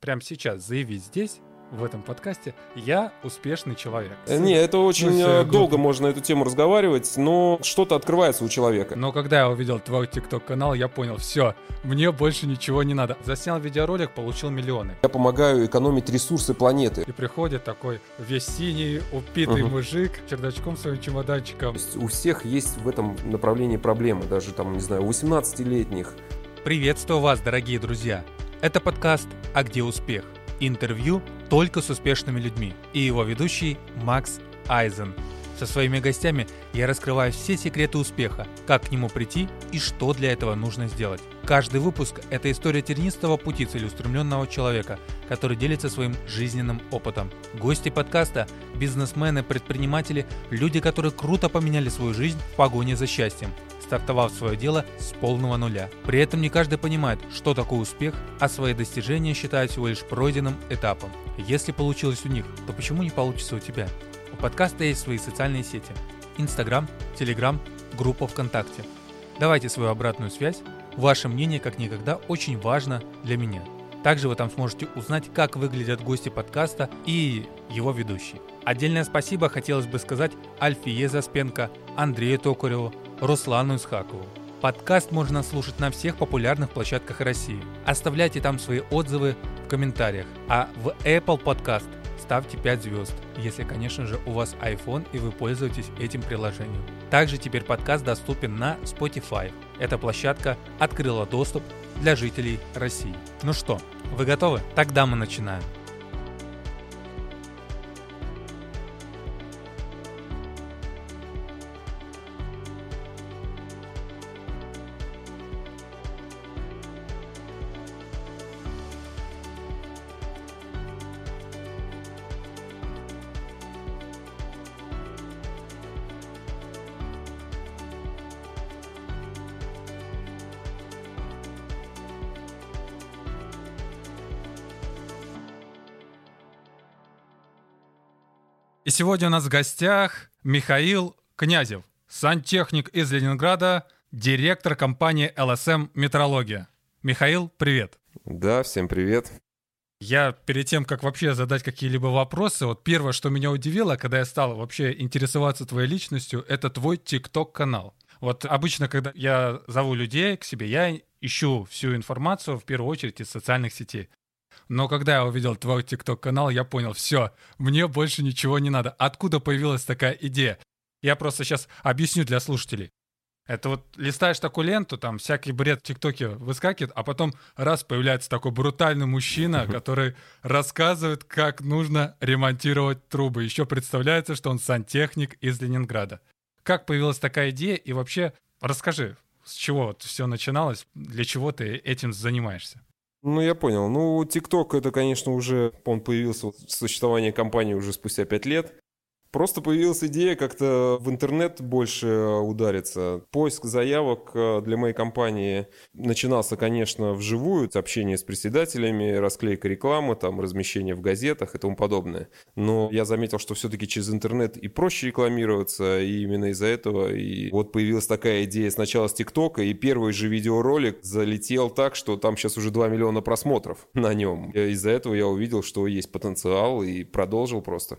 прямо сейчас заявить здесь, в этом подкасте, я успешный человек. Э, Не, это очень Ну, всё, э, глупо. долго можно на эту тему разговаривать, но что-то открывается у человека. Но когда я увидел твой ТикТок-канал, я понял, все, мне больше ничего не надо. Заснял видеоролик, получил миллионы. Я помогаю экономить ресурсы планеты. И приходит такой весь синий, упитый Мгм. мужик, чердачком своим чемоданчиком. То есть у всех есть в этом направлении проблемы, даже там, не знаю, у 18-летних. Приветствую вас, дорогие друзья! Это подкаст «А где успех?» Интервью только с успешными людьми. И его ведущий Макс Айзен. Со своими гостями я раскрываю все секреты успеха, как к нему прийти и что для этого нужно сделать. Каждый выпуск – это история тернистого пути целеустремленного человека, который делится своим жизненным опытом. Гости подкаста – бизнесмены, предприниматели, люди, которые круто поменяли свою жизнь в погоне за счастьем, стартовав свое дело с полного нуля. При этом не каждый понимает, что такое успех, а свои достижения считают всего лишь пройденным этапом. Если получилось у них, то почему не получится у тебя? У подкаста есть свои социальные сети. Инстаграм, Телеграм, группа ВКонтакте. Давайте свою обратную связь. Ваше мнение, как никогда, очень важно для меня. Также вы там сможете узнать, как выглядят гости подкаста и его ведущий. Отдельное спасибо хотелось бы сказать Альфие Заспенко, Андрею Токареву, Руслану Исхакову. Подкаст можно слушать на всех популярных площадках России. Оставляйте там свои отзывы в комментариях. А в Apple Podcast ставьте 5 звезд, если, конечно же, у вас iPhone и вы пользуетесь этим приложением. Также теперь подкаст доступен на Spotify. Эта площадка открыла доступ для жителей России. Ну что, вы готовы? Тогда мы начинаем. Сегодня у нас в гостях Михаил Князев, сантехник из Ленинграда, директор компании LSM Метрология. Михаил, привет. Да, всем привет. Я перед тем, как вообще задать какие-либо вопросы, вот первое, что меня удивило, когда я стал вообще интересоваться твоей личностью, это твой ТикТок-канал. Вот обычно, когда я зову людей к себе, я ищу всю информацию в первую очередь из социальных сетей. Но когда я увидел твой ТикТок-канал, я понял, все, мне больше ничего не надо. Откуда появилась такая идея? Я просто сейчас объясню для слушателей. Это вот листаешь такую ленту, там всякий бред в ТикТоке выскакивает, а потом раз появляется такой брутальный мужчина, который рассказывает, как нужно ремонтировать трубы. Еще представляется, что он сантехник из Ленинграда. Как появилась такая идея и вообще расскажи, с чего вот все начиналось, для чего ты этим занимаешься? Ну, я понял. Ну, ТикТок, это, конечно, уже, он появился в существовании компании уже спустя 5 лет. Просто появилась идея как-то в интернет больше удариться. Поиск заявок э, для моей компании начинался, конечно, вживую, общение с председателями, расклейка рекламы, там, размещение в газетах и тому подобное. Но я заметил, что все-таки через интернет и проще рекламироваться, и именно из-за этого. И вот появилась такая идея сначала с ТикТока, и первый же видеоролик залетел так, что там сейчас уже 2 миллиона просмотров на нем. Из-за этого я увидел, что есть потенциал, и продолжил просто.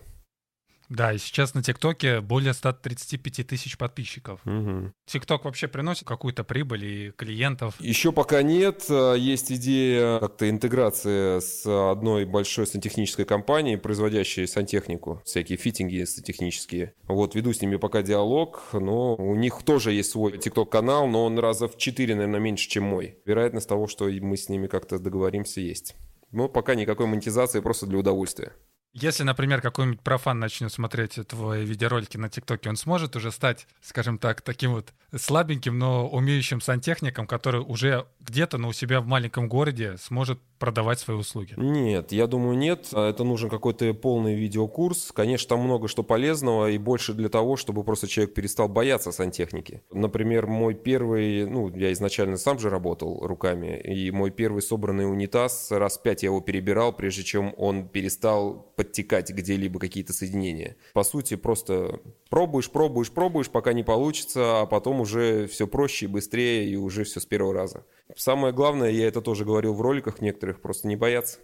Да, и сейчас на ТикТоке более 135 тысяч подписчиков. Угу. ТикТок вообще приносит какую-то прибыль и клиентов? Еще пока нет. А, Есть идея как-то интеграции с одной большой сантехнической компанией, производящей сантехнику, всякие фитинги сантехнические. Вот, веду с ними пока диалог, но у них тоже есть свой ТикТок-канал, но он раза в 4, наверное, меньше, чем мой. Вероятность того, что мы с ними как-то договоримся, есть. Но пока никакой монетизации, просто для удовольствия. Если, например, какой-нибудь профан начнет смотреть твои видеоролики на ТикТоке, он сможет уже стать, скажем так, таким вот слабеньким, но умеющим сантехником, который уже где-то, но у себя в маленьком городе сможет продавать свои услуги? Нет, я думаю, нет. Это нужен какой-то полный видеокурс. Конечно, там много что полезного и больше для того, чтобы просто человек перестал бояться сантехники. Например, мой первый, ну, я изначально сам же работал руками, и мой первый собранный унитаз, раз пять я его перебирал, прежде чем он перестал подтекать где-либо какие-то соединения. По сути, просто пробуешь, пробуешь, пробуешь, пока не получится, а потом уже все проще и быстрее, и уже все с первого раза. Самое главное, я это тоже говорил в роликах некоторых, просто не бояться.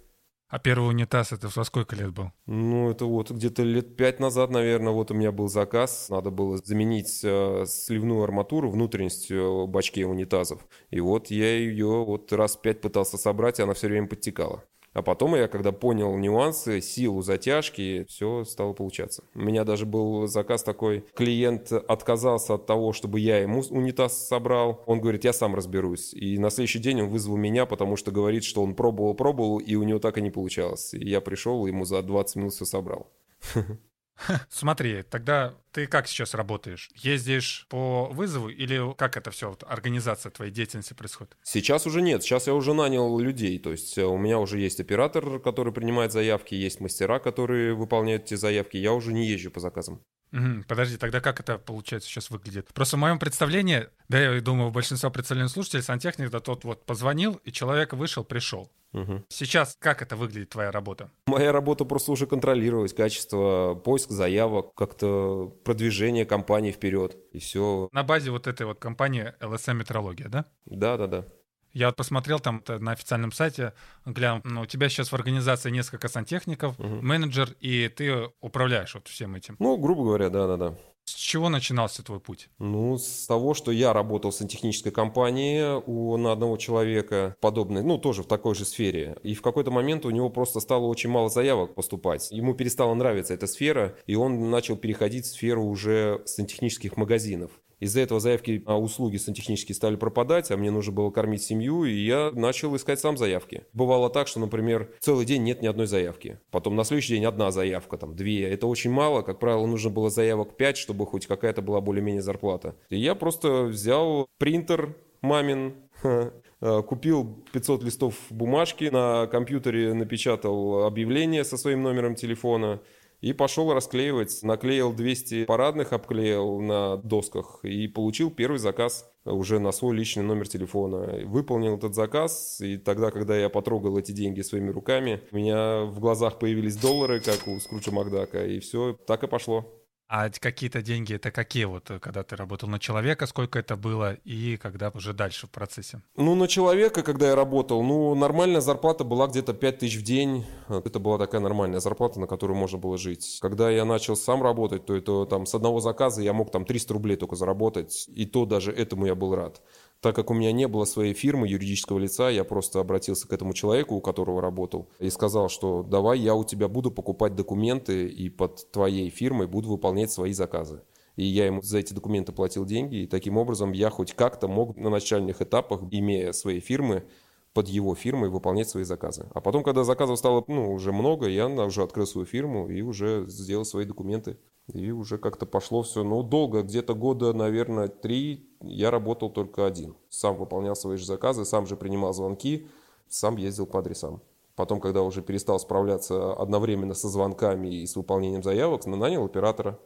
А первый унитаз это во сколько лет был? Ну, это вот где-то лет пять назад, наверное, вот у меня был заказ. Надо было заменить э, сливную арматуру, внутренность э, в бачке унитазов. И вот я ее вот раз пять пытался собрать, и она все время подтекала. А потом я, когда понял нюансы, силу затяжки, все стало получаться. У меня даже был заказ такой, клиент отказался от того, чтобы я ему унитаз собрал. Он говорит, я сам разберусь. И на следующий день он вызвал меня, потому что говорит, что он пробовал, пробовал, и у него так и не получалось. И я пришел, ему за 20 минут все собрал. Смотри, тогда ты как сейчас работаешь? Ездишь по вызову или как это все, вот, организация твоей деятельности происходит? Сейчас уже нет, сейчас я уже нанял людей, то есть э, у меня уже есть оператор, который принимает заявки, есть мастера, которые выполняют эти заявки, я уже не езжу по заказам. Угу, подожди, тогда как это получается сейчас выглядит? Просто в моем представлении, да, я думаю, большинство представлений слушателей, сантехник, да тот вот позвонил, и человек вышел, пришел. Угу. Сейчас как это выглядит твоя работа? Моя работа просто уже контролировать качество, поиск заявок, как-то продвижение компании вперед и все. На базе вот этой вот компании LSM Метрология, да? Да, да, да. Я вот посмотрел там на официальном сайте, глянул, ну, у тебя сейчас в организации несколько сантехников, угу. менеджер, и ты управляешь вот всем этим. Ну, грубо говоря, да-да-да. С чего начинался твой путь? Ну, с того, что я работал в сантехнической компании у, на одного человека, подобной, ну, тоже в такой же сфере. И в какой-то момент у него просто стало очень мало заявок поступать. Ему перестала нравиться эта сфера, и он начал переходить в сферу уже сантехнических магазинов. Из-за этого заявки на услуги сантехнические стали пропадать, а мне нужно было кормить семью, и я начал искать сам заявки. Бывало так, что, например, целый день нет ни одной заявки. Потом на следующий день одна заявка, там две. Это очень мало. Как правило, нужно было заявок пять, чтобы хоть какая-то была более-менее зарплата. И я просто взял принтер мамин, э, купил 500 листов бумажки, на компьютере напечатал объявление со своим номером телефона, и пошел расклеивать. Наклеил 200 парадных, обклеил на досках и получил первый заказ уже на свой личный номер телефона. Выполнил этот заказ, и тогда, когда я потрогал эти деньги своими руками, у меня в глазах появились доллары, как у Скруча Макдака, и все, так и пошло. А какие-то деньги, это какие вот, э, когда ты работал на человека, сколько это было, и когда уже дальше в процессе? Ну, на человека, когда я работал, ну, нормальная зарплата была где-то 5 тысяч в день. Это была такая нормальная зарплата, на которую можно было жить. Когда я начал сам работать, то это там с одного заказа я мог там 300 рублей только заработать, и то даже этому я был рад. Так как у меня не было своей фирмы, юридического лица, я просто обратился к этому человеку, у которого работал, и сказал, что давай я у тебя буду покупать документы и под твоей фирмой буду выполнять свои заказы. И я ему за эти документы платил деньги, и таким образом я хоть как-то мог на начальных этапах, имея свои фирмы, под его фирмой выполнять свои заказы. А потом, когда заказов стало ну, уже много, я уже открыл свою фирму и уже сделал свои документы. И уже как-то пошло все, ну, долго, где-то года, наверное, три я работал только один. Сам выполнял свои же заказы, сам же принимал звонки, сам ездил по адресам. Потом, когда уже перестал справляться одновременно со звонками и с выполнением заявок, нанял оператора.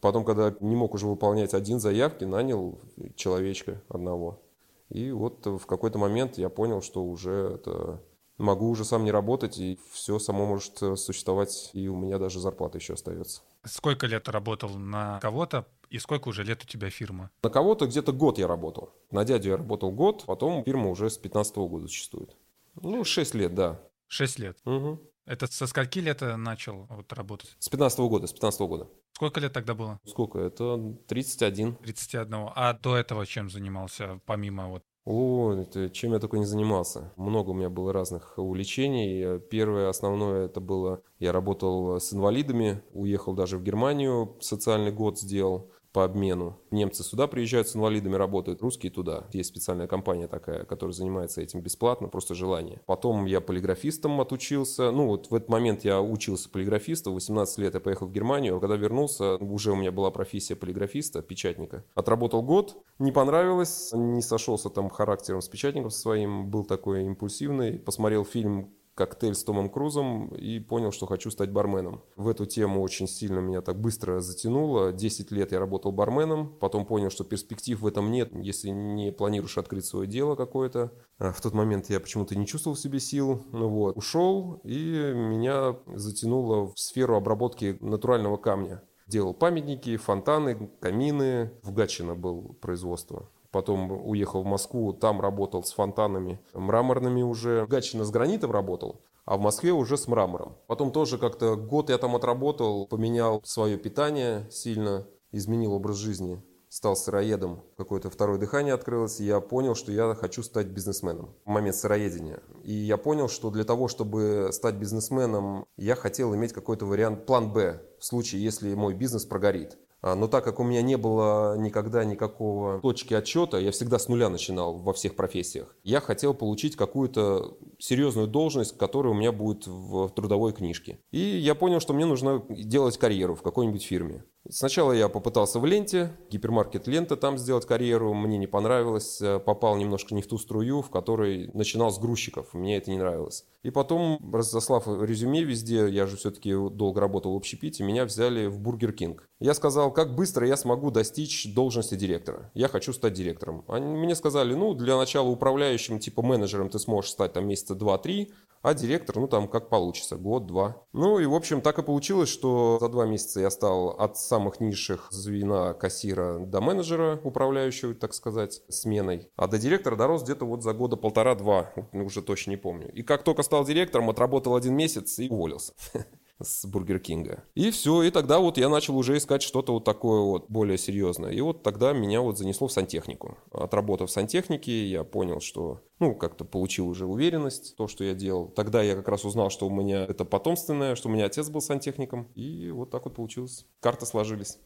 Потом, когда не мог уже выполнять один заявки, нанял человечка одного. И вот в какой-то момент я понял, что уже это могу уже сам не работать, и все само может существовать, и у меня даже зарплата еще остается. Сколько лет работал на кого-то, и сколько уже лет у тебя фирма? На кого-то где-то год я работал. На дядю я работал год, потом фирма уже с 15 -го года существует. Ну, 6 лет, да. 6 лет? Угу. Это со скольки лет начал вот работать? С 15 -го года, с 15 -го года. Сколько лет тогда было? Сколько? Это 31. 31. А до этого чем занимался, помимо вот о, это, чем я только не занимался. Много у меня было разных увлечений. Первое основное это было, я работал с инвалидами, уехал даже в Германию, социальный год сделал по обмену. Немцы сюда приезжают с инвалидами, работают, русские туда. Есть специальная компания такая, которая занимается этим бесплатно, просто желание. Потом я полиграфистом отучился. Ну, вот в этот момент я учился полиграфисту. 18 лет я поехал в Германию. А когда вернулся, уже у меня была профессия полиграфиста, печатника. Отработал год, не понравилось, не сошелся там характером с печатником своим, был такой импульсивный. Посмотрел фильм коктейль с Томом Крузом и понял, что хочу стать барменом. В эту тему очень сильно меня так быстро затянуло. 10 лет я работал барменом, потом понял, что перспектив в этом нет, если не планируешь открыть свое дело какое-то. А в тот момент я почему-то не чувствовал в себе сил. Ну вот, ушел, и меня затянуло в сферу обработки натурального камня. Делал памятники, фонтаны, камины. В Гатчино был производство. Потом уехал в Москву, там работал с фонтанами мраморными уже. Гатчина с гранитом работал. а в Москве уже с мрамором. Потом тоже как-то год я там отработал, поменял свое питание сильно, изменил образ жизни стал сыроедом, какое-то второе дыхание открылось, и я понял, что я хочу стать бизнесменом в момент сыроедения. И я понял, что для того, чтобы стать бизнесменом, я хотел иметь какой-то вариант, план «Б», в случае, если мой бизнес прогорит. А, но так как у меня не было никогда никакого точки отчета, я всегда с нуля начинал во всех профессиях, я хотел получить какую-то серьезную должность, которая у меня будет в трудовой книжке. И я понял, что мне нужно делать карьеру в какой-нибудь фирме. Сначала я попытался в ленте, гипермаркет лента там сделать карьеру, мне не понравилось, э, попал немножко не в ту струю, в которой начинал с грузчиков, мне это не нравилось. И потом, разослав резюме везде, я же все-таки долго работал в общепите, меня взяли в Бургер Кинг. Я сказал, как быстро я смогу достичь должности директора. Я хочу стать директором. Они мне сказали, ну, для начала управляющим, типа менеджером ты сможешь стать там месяца 2-3, а директор, ну там как получится, год-два. Ну и в общем так и получилось, что за два месяца я стал от самых низших звена кассира до менеджера, управляющего, так сказать, сменой. А до директора дорос где-то вот за года полтора-два, уже точно не помню. И как только стал директором, отработал один месяц и уволился. с Бургер Кинга. И все, и тогда вот я начал уже искать что-то вот такое вот более серьезное. И вот тогда меня вот занесло в сантехнику. Отработав в сантехнике, я понял, что, ну, как-то получил уже уверенность то, что я делал. Тогда я как раз узнал, что у меня это потомственное, что у меня отец был сантехником. И вот так вот получилось. Карты сложились.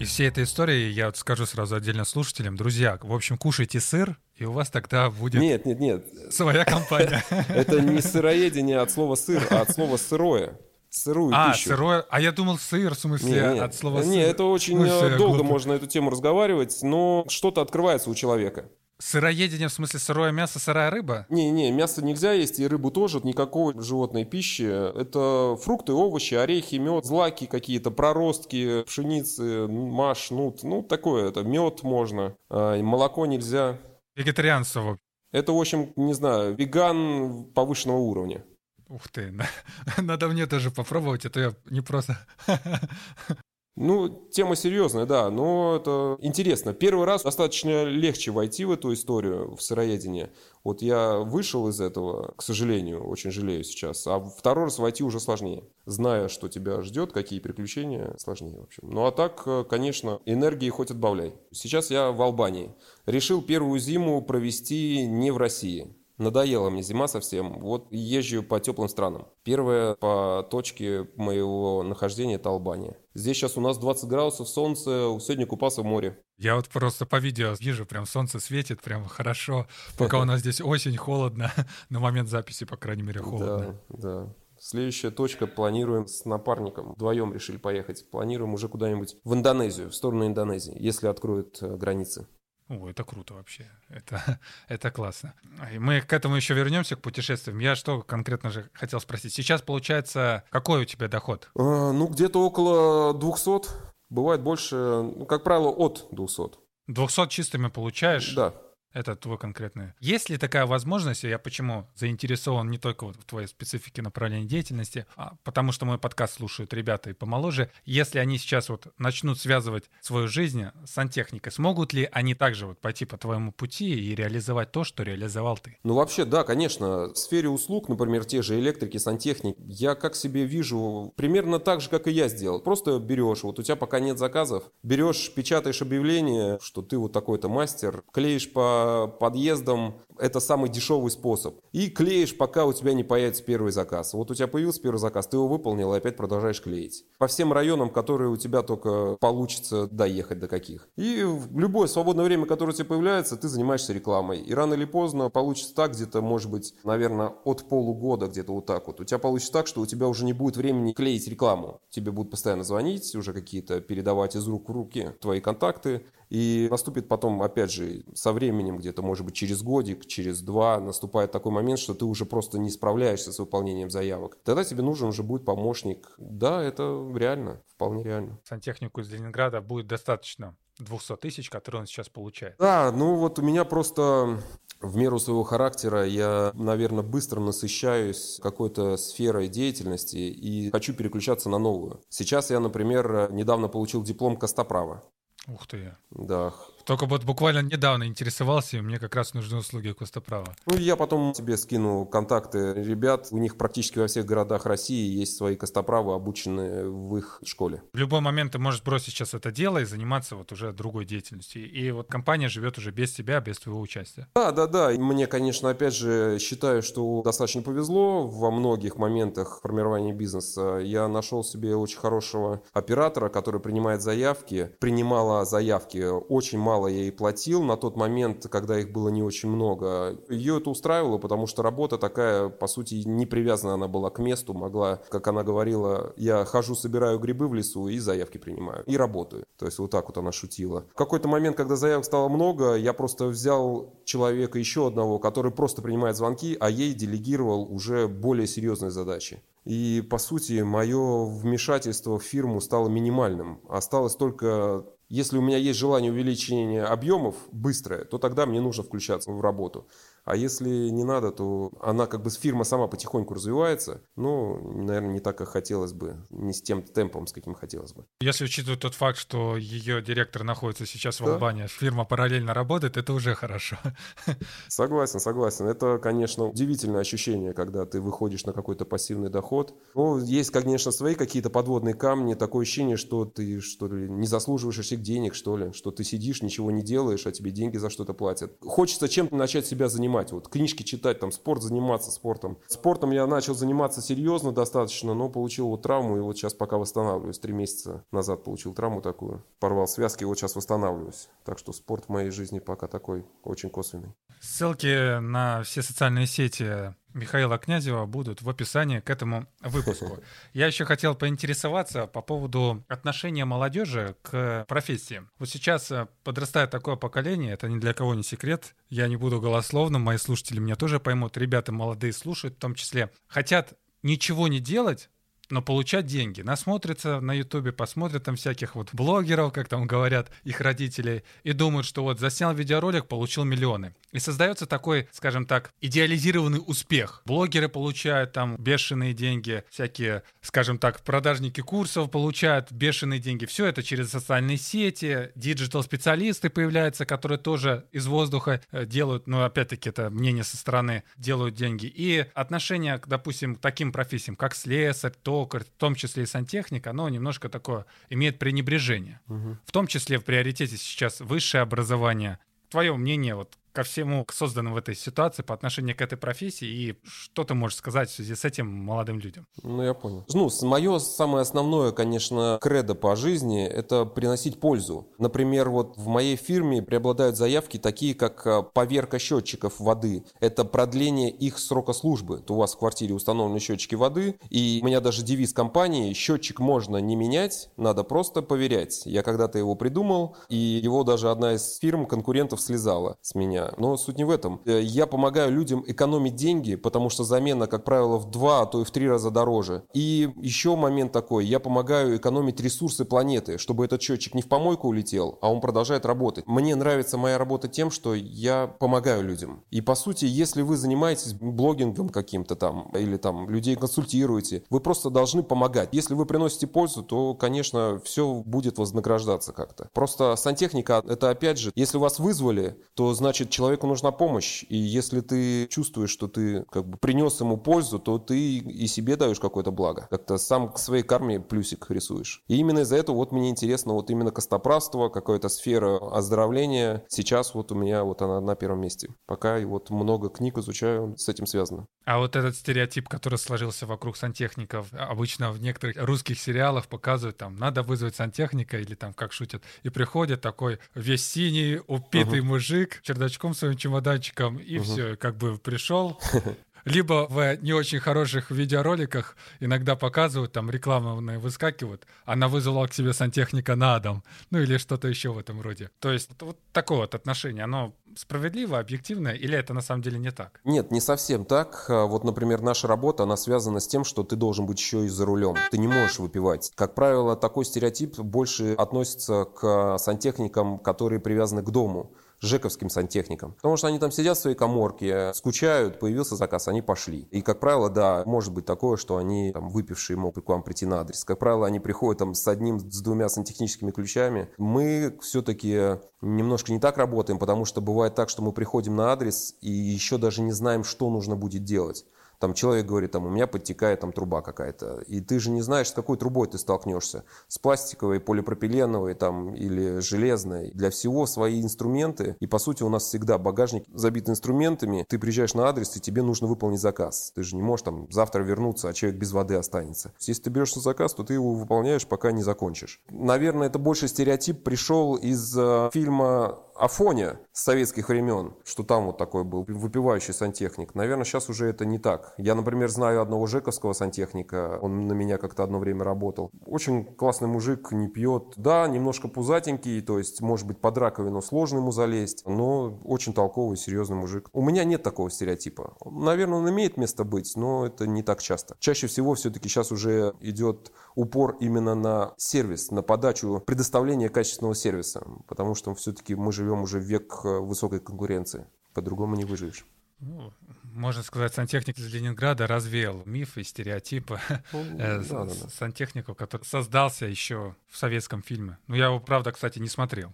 Из всей этой истории я вот скажу сразу отдельно слушателям, друзья, в общем, кушайте сыр, и у вас тогда будет нет, нет, нет. своя компания. Это не сыроедение от слова сыр, а от слова сырое. Сырую а, пищу. сырое. А я думал сыр, в смысле, Не, не. от слова сыр. Не, это очень Ну, э, я долго глупый. можно эту тему разговаривать, но что-то открывается у человека. Сыроедение, в смысле, сырое мясо, сырая рыба? Не-не, мясо нельзя есть, и рыбу тоже, никакой животной пищи. Это фрукты, овощи, орехи, мед, злаки какие-то, проростки, пшеницы, маш, нут. Ну, такое это. Мед можно, а, молоко нельзя. Вегетарианство. в общем. Это, в общем, не знаю, веган повышенного уровня. Ух ты, надо мне тоже попробовать, а то я не просто... Ну, тема серьезная, да, но это интересно. Первый раз достаточно легче войти в эту историю, в сыроедение. Вот я вышел из этого, к сожалению, очень жалею сейчас, а второй раз войти уже сложнее. Зная, что тебя ждет, какие приключения, сложнее, в общем. Ну, а так, э, конечно, энергии хоть отбавляй. Сейчас я в Албании. Решил первую зиму провести не в России. Надоела мне зима совсем. Вот езжу по теплым странам. Первая по точке моего нахождения это Албания. Здесь сейчас у нас 20 градусов, солнце, сегодня купался в море. Я вот просто по видео вижу, прям солнце светит, прям хорошо. Пока у нас здесь осень, холодно. На момент записи, по крайней мере, холодно. Да, да. Следующая точка планируем с напарником. Вдвоем решили поехать. Планируем уже куда-нибудь в Индонезию, в сторону Индонезии, если откроют э, границы. О, это круто вообще. Это, это классно. И мы к этому еще вернемся, к путешествиям. Я что конкретно же хотел спросить. Сейчас, получается, какой у тебя доход? А, ну, где-то около 200. Бывает больше, ну, как правило, от 200. 200 чистыми получаешь? Да. Это твой конкретный. Есть ли такая возможность, я почему заинтересован не только вот в твоей специфике направления деятельности, а потому что мой подкаст слушают ребята и помоложе, если они сейчас вот начнут связывать свою жизнь с сантехникой, смогут ли они также вот пойти по твоему пути и реализовать то, что реализовал ты? Ну, вообще, да, конечно. В сфере услуг, например, те же электрики, сантехник, я как себе вижу примерно так же, как и я сделал. Просто берешь, вот у тебя пока нет заказов, берешь, печатаешь объявление, что ты вот такой-то мастер, клеишь по подъездам, это самый дешевый способ. И клеишь, пока у тебя не появится первый заказ. Вот у тебя появился первый заказ, ты его выполнил, и опять продолжаешь клеить. По всем районам, которые у тебя только получится доехать до каких. И в любое свободное время, которое у тебя появляется, ты занимаешься рекламой. И рано или поздно получится так, где-то, может быть, наверное, от полугода где-то вот так вот. У тебя получится так, что у тебя уже не будет времени клеить рекламу. Тебе будут постоянно звонить, уже какие-то передавать из рук в руки твои контакты. И наступит потом, опять же, со временем, где-то, может быть, через годик, через два, наступает такой момент, что ты уже просто не справляешься с выполнением заявок. Тогда тебе нужен уже будет помощник. Да, это реально, вполне реально. Сантехнику из Ленинграда будет достаточно 200 тысяч, которые он сейчас получает. Да, ну вот у меня просто в меру своего характера я, наверное, быстро насыщаюсь какой-то сферой деятельности и хочу переключаться на новую. Сейчас я, например, недавно получил диплом Костоправа. Ух ты. Да, Только вот буквально недавно интересовался, и мне как раз нужны услуги Костоправа. Ну, я потом тебе скину контакты ребят. У них практически во всех городах России есть свои костоправы, обученные в их школе. В любой момент ты можешь бросить сейчас это дело и заниматься вот уже другой деятельностью. И вот компания живет уже без тебя, без твоего участия. Да, да, да. И мне, конечно, опять же, считаю, что достаточно повезло во многих моментах формирования бизнеса. Я нашел себе очень хорошего оператора, который принимает заявки. Принимала заявки. Очень мало я ей платил на тот момент, когда их было не очень много. Ее это устраивало, потому что работа такая, по сути, не привязана она была к месту. Могла, как она говорила, я хожу, собираю грибы в лесу и заявки принимаю. И работаю. То есть вот так вот она шутила. В какой-то момент, когда заявок стало много, я просто взял человека еще одного, который просто принимает звонки, а ей делегировал уже более серьезные задачи. И, по сути, мое вмешательство в фирму стало минимальным. Осталось только если у меня есть желание увеличения объемов быстрое, то тогда мне нужно включаться в работу. А если не надо, то она как бы фирма сама потихоньку развивается, но, наверное, не так, как хотелось бы, не с тем темпом, с каким хотелось бы. Если учитывать тот факт, что ее директор находится сейчас в да. Албании, фирма параллельно работает, это уже хорошо. Согласен, согласен. Это, конечно, удивительное ощущение, когда ты выходишь на какой-то пассивный доход. Ну, есть, конечно, свои какие-то подводные камни, такое ощущение, что ты что ли не заслуживаешь этих денег, что ли, что ты сидишь, ничего не делаешь, а тебе деньги за что-то платят. Хочется чем-то начать себя занимать занимать, вот книжки читать, там спорт заниматься спортом. Спортом я начал заниматься серьезно достаточно, но получил вот травму и вот сейчас пока восстанавливаюсь. Три месяца назад получил травму такую, порвал связки, вот сейчас восстанавливаюсь. Так что спорт в моей жизни пока такой очень косвенный. Ссылки на все социальные сети Михаила Князева будут в описании к этому выпуску. Я еще хотел поинтересоваться по поводу отношения молодежи к профессии. Вот сейчас э, подрастает такое поколение, это ни для кого не секрет, я не буду голословным, мои слушатели меня тоже поймут, ребята молодые слушают в том числе, хотят ничего не делать, но получать деньги. Насмотрятся на Ютубе, посмотрят там всяких вот блогеров, как там говорят, их родителей, и думают, что вот заснял видеоролик, получил миллионы. И создается такой, скажем так, идеализированный успех. Блогеры получают там бешеные деньги, всякие, скажем так, продажники курсов получают бешеные деньги. Все это через социальные сети, digital-специалисты появляются, которые тоже из воздуха э, делают, ну, опять-таки, это мнение со стороны, делают деньги. И отношение, допустим, к таким профессиям, как слесарь, токарь, в том числе и сантехник, оно немножко такое имеет пренебрежение. Угу. В том числе в приоритете сейчас высшее образование. Твое мнение, вот ко всему созданному в этой ситуации по отношению к этой профессии и что ты можешь сказать в связи с этим молодым людям? Ну, я понял. Ну, мое самое основное, конечно, кредо по жизни – это приносить пользу. Например, вот в моей фирме преобладают заявки такие, как а, поверка счетчиков воды. Это продление их срока службы. То у вас в квартире установлены счетчики воды, и у меня даже девиз компании «Счетчик можно не менять, надо просто поверять». Я когда-то его придумал, и его даже одна из фирм конкурентов слезала с меня. Но суть не в этом. Э, я помогаю людям экономить деньги, потому что замена, как правило, в два, а то и в три раза дороже. И еще момент такой. Я помогаю экономить ресурсы планеты, чтобы этот счетчик не в помойку улетел, а он продолжает работать. Мне нравится моя работа тем, что я помогаю людям. И по сути, если вы занимаетесь блогингом каким-то там, или там людей консультируете, вы просто должны помогать. Если вы приносите пользу, то, конечно, все будет вознаграждаться как-то. Просто сантехника, это опять же, если вас вызвали, то значит человеку нужна помощь, и если ты чувствуешь, что ты как бы принес ему пользу, то ты и себе даешь какое-то благо. Как-то сам к своей карме плюсик рисуешь. И именно из-за этого вот мне интересно вот именно костоправство, какая-то сфера оздоровления. Сейчас вот у меня вот она на первом месте. Пока и вот много книг изучаю, с этим связано. А вот этот стереотип, который сложился вокруг сантехников, обычно в некоторых русских сериалах показывают, там, надо вызвать сантехника или там, как шутят, и приходит такой весь синий, упитый uh-huh. мужик, чердачком рюкзачком, своим чемоданчиком, и угу. все, как бы пришел. Либо в не очень хороших видеороликах иногда показывают, там рекламные выскакивают, она вызвала к себе сантехника на дом, ну или что-то еще в этом роде. То есть вот такое вот отношение, оно справедливо, объективно, или это на самом деле не так? Нет, не совсем так. А вот, например, наша работа, она связана с тем, что ты должен быть еще и за рулем. Ты не можешь выпивать. Как правило, такой стереотип больше относится к сантехникам, которые привязаны к дому жековским сантехникам. Потому что они там сидят в своей коморке, скучают, появился заказ, они пошли. И, как правило, да, может быть такое, что они там выпившие могут к вам прийти на адрес. Как правило, они приходят там с одним, с двумя сантехническими ключами. Мы все-таки немножко не так работаем, потому что бывает так, что мы приходим на адрес и еще даже не знаем, что нужно будет делать. Там человек говорит, там, у меня подтекает там труба какая-то. И ты же не знаешь, с какой трубой ты столкнешься. С пластиковой, полипропиленовой там, или железной. Для всего свои инструменты. И по сути у нас всегда багажник забит инструментами. Ты приезжаешь на адрес, и тебе нужно выполнить заказ. Ты же не можешь там завтра вернуться, а человек без воды останется. Если ты берешь на заказ, то ты его выполняешь, пока не закончишь. Наверное, это больше стереотип пришел из э, фильма Афоне советских времен, что там вот такой был выпивающий сантехник. Наверное, сейчас уже это не так. Я, например, знаю одного жековского сантехника, он на меня как-то одно время работал. Очень классный мужик, не пьет. Да, немножко пузатенький, то есть, может быть, под раковину сложно ему залезть, но очень толковый, серьезный мужик. У меня нет такого стереотипа. Наверное, он имеет место быть, но это не так часто. Чаще всего все-таки сейчас уже идет упор именно на сервис, на подачу, предоставление качественного сервиса, потому что все-таки мы живем живем уже в век э, высокой конкуренции. По-другому не выживешь. Ну, можно сказать, сантехник из Ленинграда развеял мифы и стереотипы ну, э, да, да, да. сантехнику, который создался еще в советском фильме. Ну, я его, правда, кстати, не смотрел.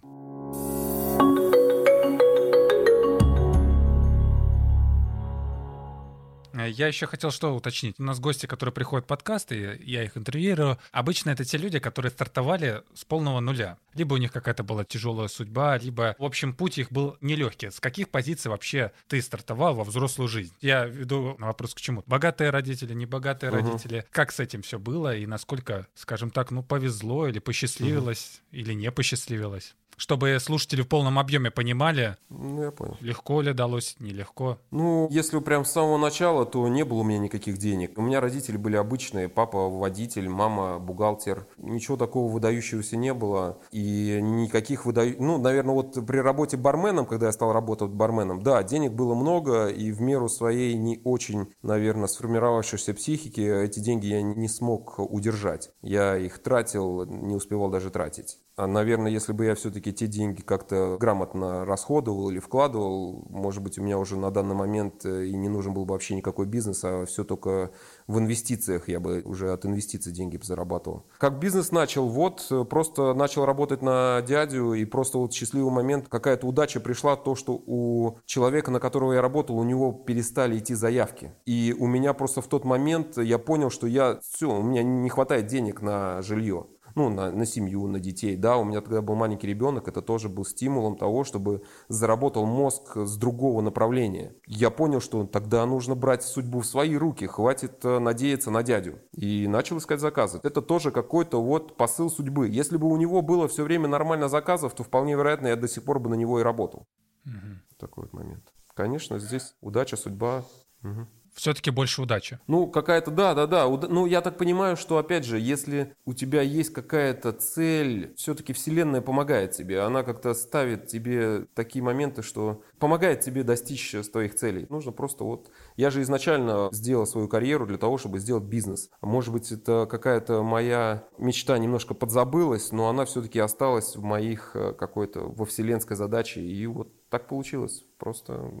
Я еще хотел что уточнить. У нас гости, которые приходят в подкасты, я их интервьюирую. Обычно это те люди, которые стартовали с полного нуля. Либо у них какая-то была тяжелая судьба, либо, в общем, путь их был нелегкий. С каких позиций вообще ты стартовал во взрослую жизнь? Я веду на вопрос к чему. Богатые родители, небогатые угу. родители. Как с этим все было и насколько, скажем так, ну, повезло или посчастливилось, угу. или не посчастливилось? Чтобы слушатели в полном объеме понимали, ну, я понял. легко ли далось, нелегко. Ну, если прям с самого начала, то не было у меня никаких денег. У меня родители были обычные, папа водитель, мама бухгалтер. Ничего такого выдающегося не было. И никаких выдающих... Ну, наверное, вот при работе барменом, когда я стал работать барменом, да, денег было много, и в меру своей не очень, наверное, сформировавшейся психики эти деньги я не смог удержать. Я их тратил, не успевал даже тратить. А, наверное, если бы я все-таки те деньги как-то грамотно расходовал или вкладывал, может быть, у меня уже на данный момент э, и не нужен был бы вообще никакой бизнес, а все только в инвестициях я бы уже от инвестиций деньги зарабатывал. Как бизнес начал? Вот, э, просто начал работать на дядю, и просто вот счастливый момент, какая-то удача пришла, то, что у человека, на которого я работал, у него перестали идти заявки. И у меня просто в тот момент я понял, что я, все, у меня не хватает денег на жилье ну, на, на семью, на детей. Да, у меня тогда был маленький ребенок, это тоже был стимулом того, чтобы заработал мозг с другого направления. Я понял, что тогда нужно брать судьбу в свои руки, хватит э, надеяться на дядю. И начал искать заказы. Это тоже какой-то вот посыл судьбы. Если бы у него было все время нормально заказов, то вполне вероятно, я до сих пор бы на него и работал. Угу. Такой вот момент. Конечно, здесь удача, судьба. Угу все-таки больше удачи. Ну, какая-то, да, да, да. Ну, я так понимаю, что, опять же, если у тебя есть какая-то цель, все-таки Вселенная помогает тебе. Она как-то ставит тебе такие моменты, что помогает тебе достичь твоих целей. Нужно просто вот... Я же изначально сделал свою карьеру для того, чтобы сделать бизнес. Может быть, это какая-то моя мечта немножко подзабылась, но она все-таки осталась в моих э, какой-то, во вселенской задаче. И вот так получилось. Просто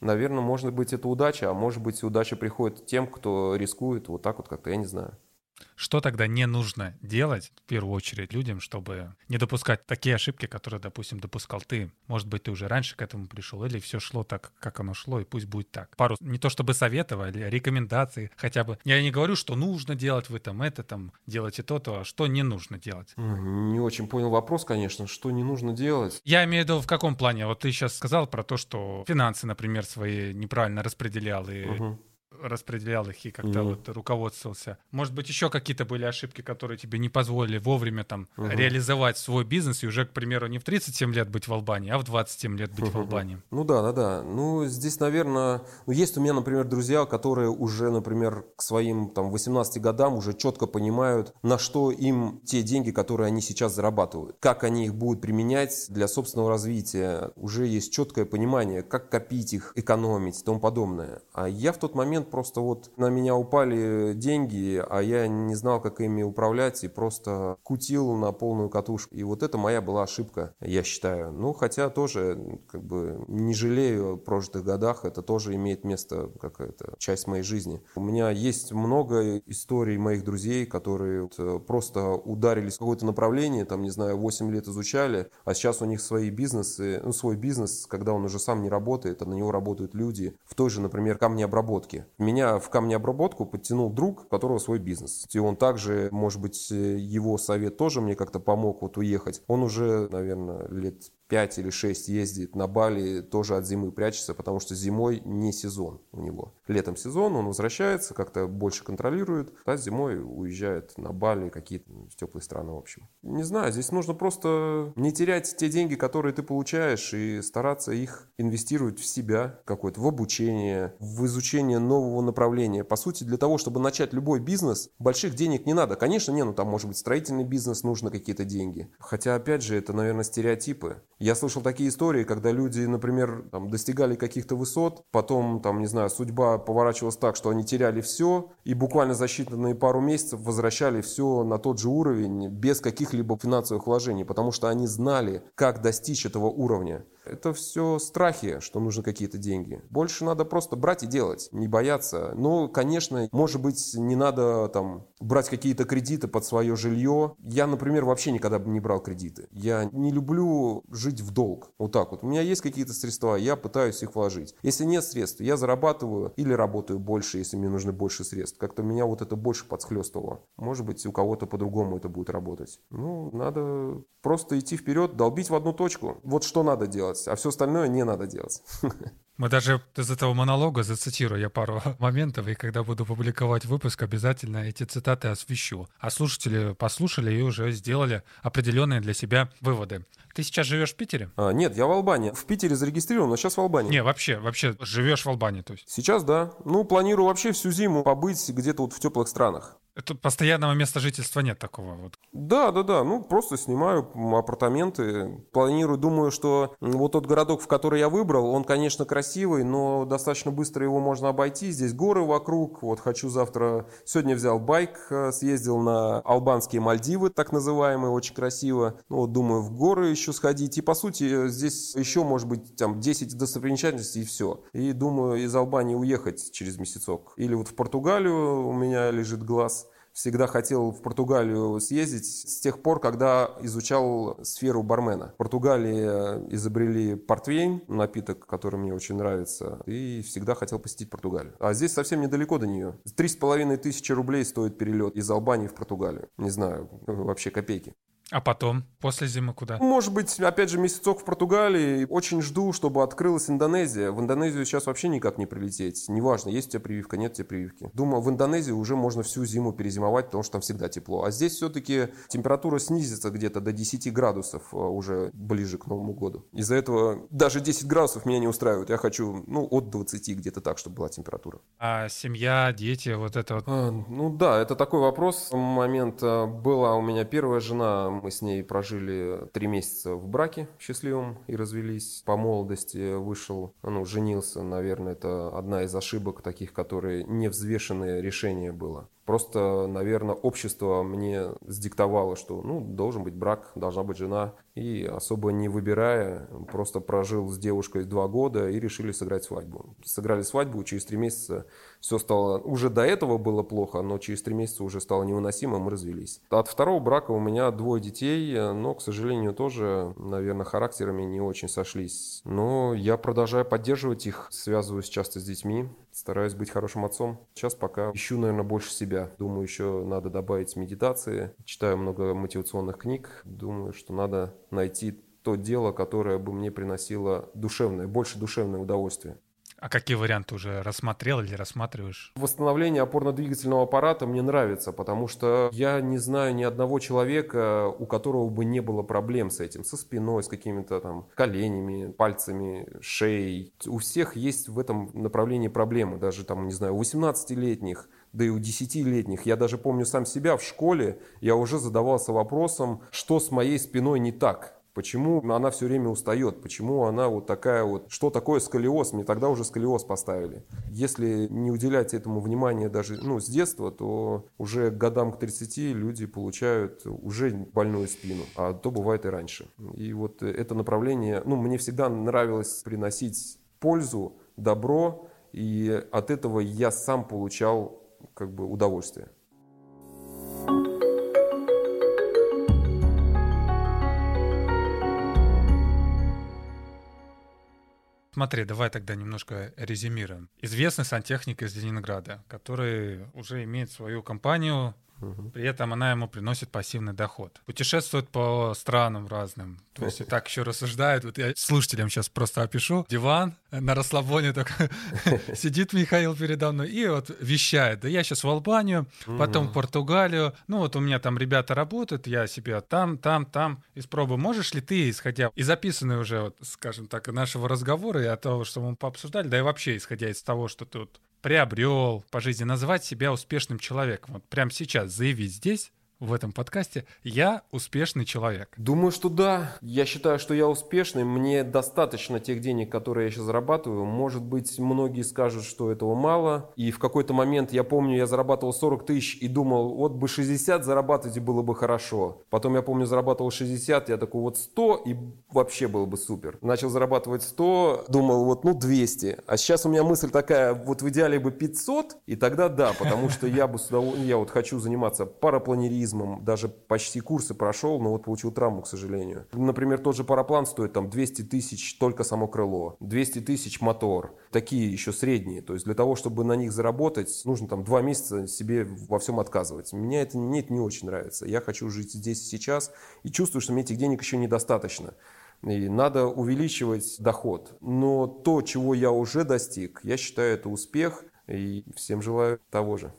Наверное, может быть, это удача, а может быть, удача приходит тем, кто рискует вот так вот как-то, я не знаю. Что тогда не нужно делать, в первую очередь, людям, чтобы не допускать такие ошибки, которые, допустим, допускал ты? Может быть, ты уже раньше к этому пришел, или все шло так, как оно шло, и пусть будет так. Пару, не то чтобы советовали, а рекомендации хотя бы. Я не говорю, что нужно делать вы там это, там, делайте то-то, а что не нужно делать. Не очень понял вопрос, конечно, что не нужно делать. Я имею в виду в каком плане? Вот ты сейчас сказал про то, что финансы, например, свои неправильно распределял, и угу распределял их и как-то mm вот руководствовался. Может быть, еще какие-то были ошибки, которые тебе не позволили вовремя там uh реализовать свой бизнес и уже, к примеру, не в 37 лет быть в Албании, а в 27 лет быть uh в Албании. Ну да, да, да. Ну здесь, наверное, ну, есть у меня, например, друзья, которые уже, например, к своим там 18 годам уже четко понимают, на что им те деньги, которые они сейчас зарабатывают, как они их будут применять для собственного развития. Уже есть четкое понимание, как копить их, экономить и тому подобное. А я в тот момент момент просто вот на меня упали деньги, а я не знал, как ими управлять, и просто кутил на полную катушку. И вот это моя была ошибка, я считаю. Ну, хотя тоже как бы не жалею о прожитых годах, это тоже имеет место, какая-то часть моей жизни. У меня есть много историй моих друзей, которые вот э, просто ударились в какое-то направление, там, не знаю, 8 лет изучали, а сейчас у них свои бизнесы, ну, свой бизнес, когда он уже сам не работает, а на него работают люди в той же, например, камнеобработке. Меня в камнеобработку подтянул друг, у которого свой бизнес. И он также, может быть, э, его совет тоже мне как-то помог вот уехать. Он уже, наверное, лет 5 или 6 ездит на Бали, тоже от зимы прячется, потому что зимой не сезон у него. Летом сезон, он возвращается, как-то больше контролирует, а зимой уезжает на Бали, какие-то теплые страны, в общем. Не знаю, здесь нужно просто не терять те деньги, которые ты получаешь, и стараться их инвестировать в себя, какое-то в обучение, в изучение нового направления. По сути, для того, чтобы начать любой бизнес, больших денег не надо. Конечно, не, ну там может быть строительный бизнес, нужно какие-то деньги. Хотя, опять же, это, наверное, стереотипы. Я слышал такие истории, когда люди, например, там, достигали каких-то высот, потом, там, не знаю, судьба поворачивалась так, что они теряли все, и буквально за считанные пару месяцев возвращали все на тот же уровень без каких-либо финансовых вложений, потому что они знали, как достичь этого уровня. Это все страхи, что нужны какие-то деньги. Больше надо просто брать и делать, не бояться. Но, конечно, может быть, не надо там брать какие-то кредиты под свое жилье. Я, например, вообще никогда не брал кредиты. Я не люблю жить в долг. Вот так вот. У меня есть какие-то средства, я пытаюсь их вложить. Если нет средств, я зарабатываю или работаю больше, если мне нужны больше средств. Как-то меня вот это больше подсхлестывало. Может быть, у кого-то по-другому это будет работать. Ну, надо просто идти вперед, долбить в одну точку. Вот что надо делать, а все остальное не надо делать. Мы даже из этого монолога зацитирую я пару моментов, и когда буду публиковать выпуск, обязательно эти цитаты освещу. А слушатели послушали и уже сделали определенные для себя выводы. Ты сейчас живешь в Питере? А, нет, я в Албании. В Питере зарегистрирован, но сейчас в Албании. Не, вообще, вообще живешь в Албании, то есть? Сейчас, да. Ну, планирую вообще всю зиму побыть где-то вот в теплых странах. Это постоянного места жительства нет такого вот. Да, да, да. Ну, просто снимаю апартаменты. Планирую, думаю, что вот тот городок, в который я выбрал, он, конечно, красивый, но достаточно быстро его можно обойти. Здесь горы вокруг. Вот хочу завтра... Сегодня взял байк, э, съездил на албанские Мальдивы, так называемые, очень красиво. Ну, вот думаю, в горы еще сходить. И, по сути, здесь еще, может быть, там 10 достопримечательностей и все. И думаю, из Албании уехать через месяцок. Или вот в Португалию у меня лежит глаз всегда хотел в Португалию съездить с тех пор, когда изучал сферу бармена. В Португалии изобрели портвейн, напиток, который мне очень нравится, и всегда хотел посетить Португалию. А здесь совсем недалеко до нее. Три с половиной тысячи рублей стоит перелет из Албании в Португалию. Не знаю, вообще копейки. А потом, после зимы куда? Может быть, опять же, месяцок в Португалии. Очень жду, чтобы открылась Индонезия. В Индонезию сейчас вообще никак не прилететь. Неважно, есть у тебя прививка, нет у тебя прививки. Думаю, в Индонезии уже можно всю зиму перезимовать, потому что там всегда тепло. А здесь все-таки температура снизится где-то до 10 градусов а, уже ближе к Новому году. Из-за этого даже 10 градусов меня не устраивает. Я хочу, ну, от 20 где-то так, чтобы была температура. А семья, дети, вот это вот? А, ну да, это такой вопрос. Момент а, была у меня первая жена, мы с ней прожили три месяца в браке счастливом и развелись. По молодости вышел, ну, женился, наверное, это одна из ошибок таких, которые невзвешенное решение было. Просто, наверное, общество мне сдиктовало, что ну, должен быть брак, должна быть жена. И особо не выбирая, просто прожил с девушкой два года и решили сыграть свадьбу. Сыграли свадьбу, через три месяца все стало... Уже до этого было плохо, но через три месяца уже стало невыносимо, мы развелись. От второго брака у меня двое детей, но, к сожалению, тоже, наверное, характерами не очень сошлись. Но я продолжаю поддерживать их, связываюсь часто с детьми, стараюсь быть хорошим отцом. Сейчас пока ищу, наверное, больше себя. Думаю, еще надо добавить медитации. Читаю много мотивационных книг. Думаю, что надо найти то дело, которое бы мне приносило душевное, больше душевное удовольствие. А какие варианты уже рассмотрел или рассматриваешь? Восстановление опорно-двигательного аппарата мне нравится, потому что я не знаю ни одного человека, у которого бы не было проблем с этим, со спиной, с какими-то там коленями, пальцами, шеей. У всех есть в этом направлении проблемы, даже там, не знаю, у 18-летних, да и у 10-летних. Я даже помню сам себя в школе, я уже задавался вопросом, что с моей спиной не так Почему она все время устает? Почему она вот такая вот... Что такое сколиоз? Мне тогда уже сколиоз поставили. Если не уделять этому внимания даже ну, с детства, то уже годам к 30 люди получают уже больную спину, а то бывает и раньше. И вот это направление, ну, мне всегда нравилось приносить пользу, добро, и от этого я сам получал как бы удовольствие. Смотри, давай тогда немножко резюмируем. Известный сантехник из Ленинграда, который уже имеет свою компанию, при этом она ему приносит пассивный доход. Путешествует по странам разным. То есть так еще рассуждает. Вот я слушателям сейчас просто опишу. Диван на расслабоне такой сидит Михаил передо мной и вот вещает. Да я сейчас в Албанию, потом в Португалию. Ну вот у меня там ребята работают, я себе там, там, там испробую. Можешь ли ты, исходя из записанной уже, вот, скажем так, нашего разговора и от того, что мы пообсуждали, да и вообще исходя из того, что ты вот приобрел по жизни, назвать себя успешным человеком. Вот прямо сейчас заявить здесь, в этом подкасте «Я успешный человек». Думаю, что да. Я считаю, что я успешный. Мне достаточно тех денег, которые я сейчас зарабатываю. Может быть, многие скажут, что этого мало. И в какой-то момент, я помню, я зарабатывал 40 тысяч и думал, вот бы 60 зарабатывать и было бы хорошо. Потом, я помню, зарабатывал 60, я такой, вот 100 и вообще было бы супер. Начал зарабатывать 100, думал, вот ну 200. А сейчас у меня мысль такая, вот в идеале бы 500, и тогда да, потому что я бы с удовольствием, я вот хочу заниматься парапланеризмом, туризмом, даже почти курсы прошел, но вот получил травму, к сожалению. Например, тот же параплан стоит там 200 тысяч только само крыло, 200 тысяч мотор. Такие еще средние. То есть для того, чтобы на них заработать, нужно там два месяца себе во всем отказывать. Мне это, мне это не очень нравится. Я хочу жить здесь и сейчас и чувствую, что мне этих денег еще недостаточно. И надо увеличивать доход. Но то, чего я уже достиг, я считаю, это успех. И всем желаю того же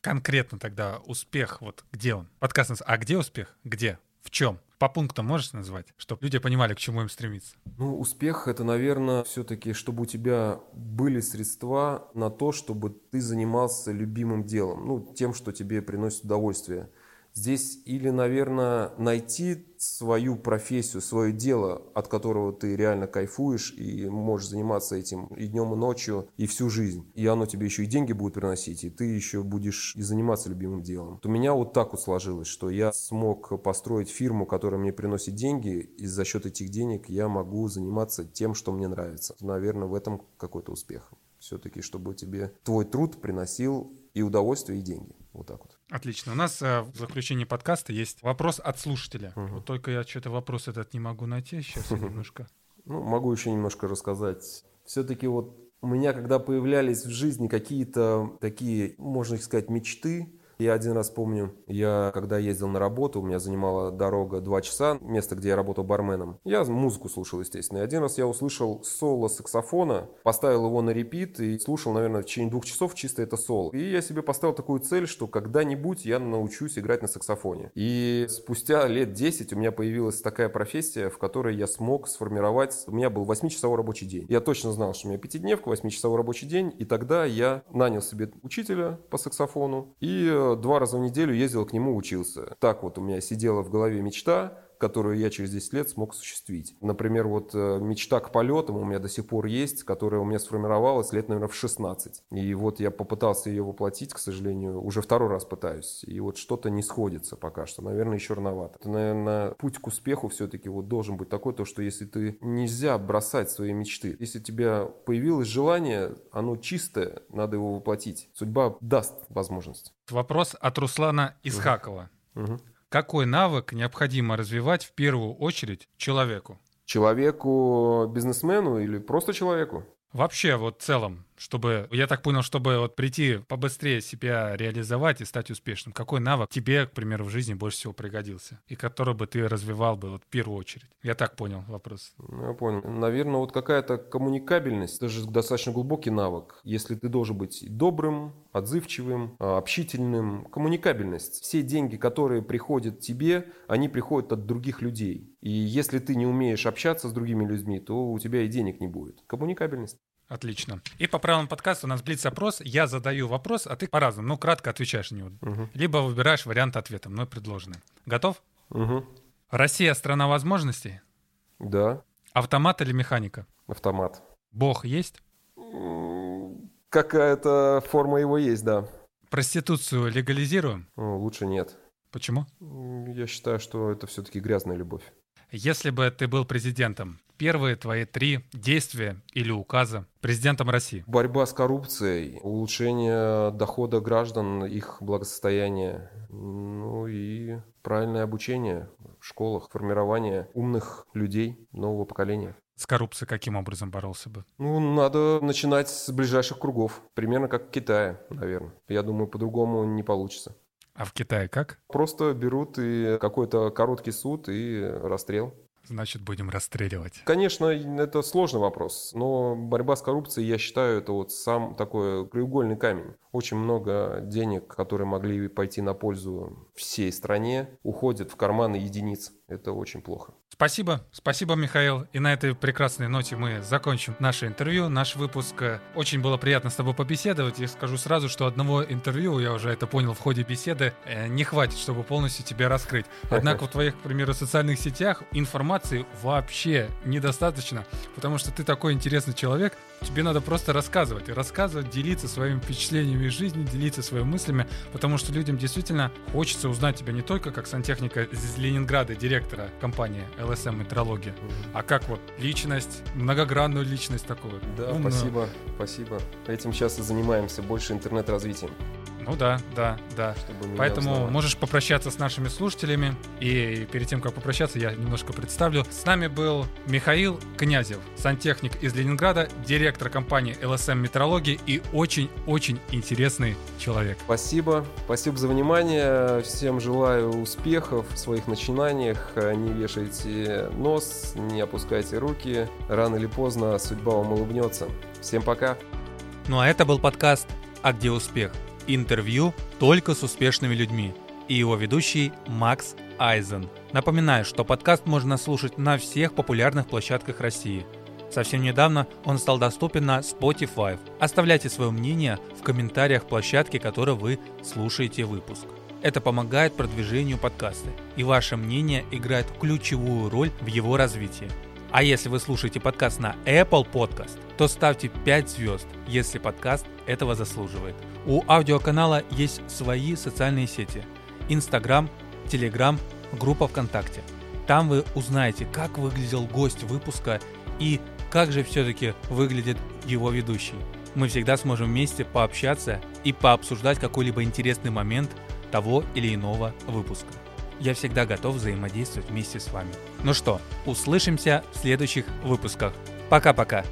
конкретно тогда успех, вот где он? Подкаст а где успех? Где? В чем? По пунктам можешь назвать, чтобы люди понимали, к чему им стремиться? Ну, успех — это, наверное, все-таки, чтобы у тебя были средства на то, чтобы ты занимался любимым делом, ну, тем, что тебе приносит удовольствие. Здесь или, наверное, найти свою профессию, свое дело, от которого ты реально кайфуешь и можешь заниматься этим и днем, и ночью, и всю жизнь. И оно тебе еще и деньги будет приносить, и ты еще будешь и заниматься любимым делом. У меня вот так вот сложилось, что я смог построить фирму, которая мне приносит деньги, и за счет этих денег я могу заниматься тем, что мне нравится. Наверное, в этом какой-то успех. Все-таки, чтобы тебе твой труд приносил и удовольствие, и деньги. Вот так вот. Отлично. У нас э, в заключении подкаста есть вопрос от слушателя. Угу. Вот только я что-то вопрос этот не могу найти сейчас немножко. Ну, могу еще немножко рассказать. Все-таки вот у меня, когда появлялись в жизни какие-то такие, можно сказать, мечты, я один раз помню, я когда ездил на работу, у меня занимала дорога два часа, место, где я работал барменом. Я музыку слушал, естественно. И один раз я услышал соло саксофона, поставил его на репит и слушал, наверное, в течение двух часов чисто это соло. И я себе поставил такую цель, что когда-нибудь я научусь играть на саксофоне. И спустя лет 10 у меня появилась такая профессия, в которой я смог сформировать... У меня был 8-часовой рабочий день. Я точно знал, что у меня пятидневка, 8-часовой рабочий день. И тогда я нанял себе учителя по саксофону и э, два раза в неделю ездил к нему учился. Так вот у меня сидела в голове мечта, которую я через 10 лет смог осуществить. Например, вот э, мечта к полетам у меня до сих пор есть, которая у меня сформировалась лет, наверное, в 16. И вот я попытался ее воплотить, к сожалению, уже второй раз пытаюсь. И вот что-то не сходится пока что. Наверное, еще рановато. Это, наверное, путь к успеху все-таки вот должен быть такой, то, что если ты нельзя бросать свои мечты. Если у тебя появилось желание, оно чистое, надо его воплотить. Судьба даст возможность. Вопрос от Руслана Исхакова. Угу. Какой навык необходимо развивать в первую очередь человеку? Человеку, бизнесмену или просто человеку? Вообще, вот в целом, чтобы, я так понял, чтобы вот прийти побыстрее себя реализовать и стать успешным, какой навык тебе, к примеру, в жизни больше всего пригодился? И который бы ты развивал бы вот в первую очередь? Я так понял вопрос. Ну, я понял. Наверное, вот какая-то коммуникабельность, это же достаточно глубокий навык. Если ты должен быть добрым, отзывчивым, а, общительным, коммуникабельность. Все деньги, которые приходят тебе, они приходят от других людей. И если ты не умеешь общаться с другими людьми, то у тебя и денег не будет. Коммуникабельность. Отлично. И по правилам подкаста у нас блиц-опрос. Я задаю вопрос, а ты по-разному, ну, кратко отвечаешь на него. Угу. Либо выбираешь вариант ответа, мной предложенный. Готов? Угу. Россия — страна возможностей? Да, Автомат или механика? автомат. Бог есть? Какая-то форма его есть, да. Проституцию легализируем? Ну, лучше нет. Почему? Я считаю, что это все-таки грязная любовь. Если бы ты был президентом, первые твои три действия или указа президентом России. Борьба с коррупцией, улучшение дохода граждан, их благосостояния, ну и правильное обучение в школах, формирование умных людей нового поколения. С коррупцией каким образом боролся бы? Ну, надо начинать с ближайших кругов, примерно как в Китае, наверное. Я думаю, по-другому не получится. А в Китае как? Просто берут и какой-то короткий суд и расстрел. Значит, будем расстреливать. Конечно, это сложный вопрос, но борьба с коррупцией, я считаю, это вот сам такой краеугольный камень. Очень много денег, которые могли пойти на пользу всей стране, уходят в карманы единиц. Это очень плохо. Спасибо, спасибо, Михаил. И на этой прекрасной ноте мы закончим наше интервью, наш выпуск. Очень было приятно с тобой побеседовать. И скажу сразу, что одного интервью, я уже это понял в ходе беседы, э, не хватит, чтобы полностью тебя раскрыть. Однако в твоих, к примеру, социальных сетях информации вообще недостаточно, потому что ты такой интересный человек, тебе надо просто рассказывать. Рассказывать, делиться своими впечатлениями из жизни, делиться своими мыслями, потому что людям действительно хочется узнать тебя не только как сантехника из Ленинграда, директора компании LSM Метрология, а как вот личность, многогранную личность такую. Да, умную. спасибо, спасибо. Этим сейчас и занимаемся, больше интернет-развитием. Ну да, да, да. Поэтому узнавали. можешь попрощаться с нашими слушателями. И перед тем, как попрощаться, я немножко представлю. С нами был Михаил Князев, сантехник из Ленинграда, директор компании LSM Метрологии и очень-очень интересный человек. Спасибо, спасибо за внимание. Всем желаю успехов в своих начинаниях. Не вешайте нос, не опускайте руки. Рано или поздно судьба вам улыбнется. Всем пока. Ну а это был подкаст «А где успех?» Интервью только с успешными людьми. И его ведущий Макс Айзен. Напоминаю, что подкаст можно слушать на всех популярных площадках России. Совсем недавно он стал доступен на Spotify. Оставляйте свое мнение в комментариях площадки, которой вы слушаете выпуск. Это помогает продвижению подкаста, и ваше мнение играет ключевую роль в его развитии. А если вы слушаете подкаст на Apple Podcast, то ставьте 5 звезд, если подкаст этого заслуживает. У аудиоканала есть свои социальные сети. Инстаграм, Телеграм, группа ВКонтакте. Там вы узнаете, как выглядел гость выпуска и как же все-таки выглядит его ведущий. Мы всегда сможем вместе пообщаться и пообсуждать какой-либо интересный момент того или иного выпуска. Я всегда готов взаимодействовать вместе с вами. Ну что, услышимся в следующих выпусках. Пока-пока.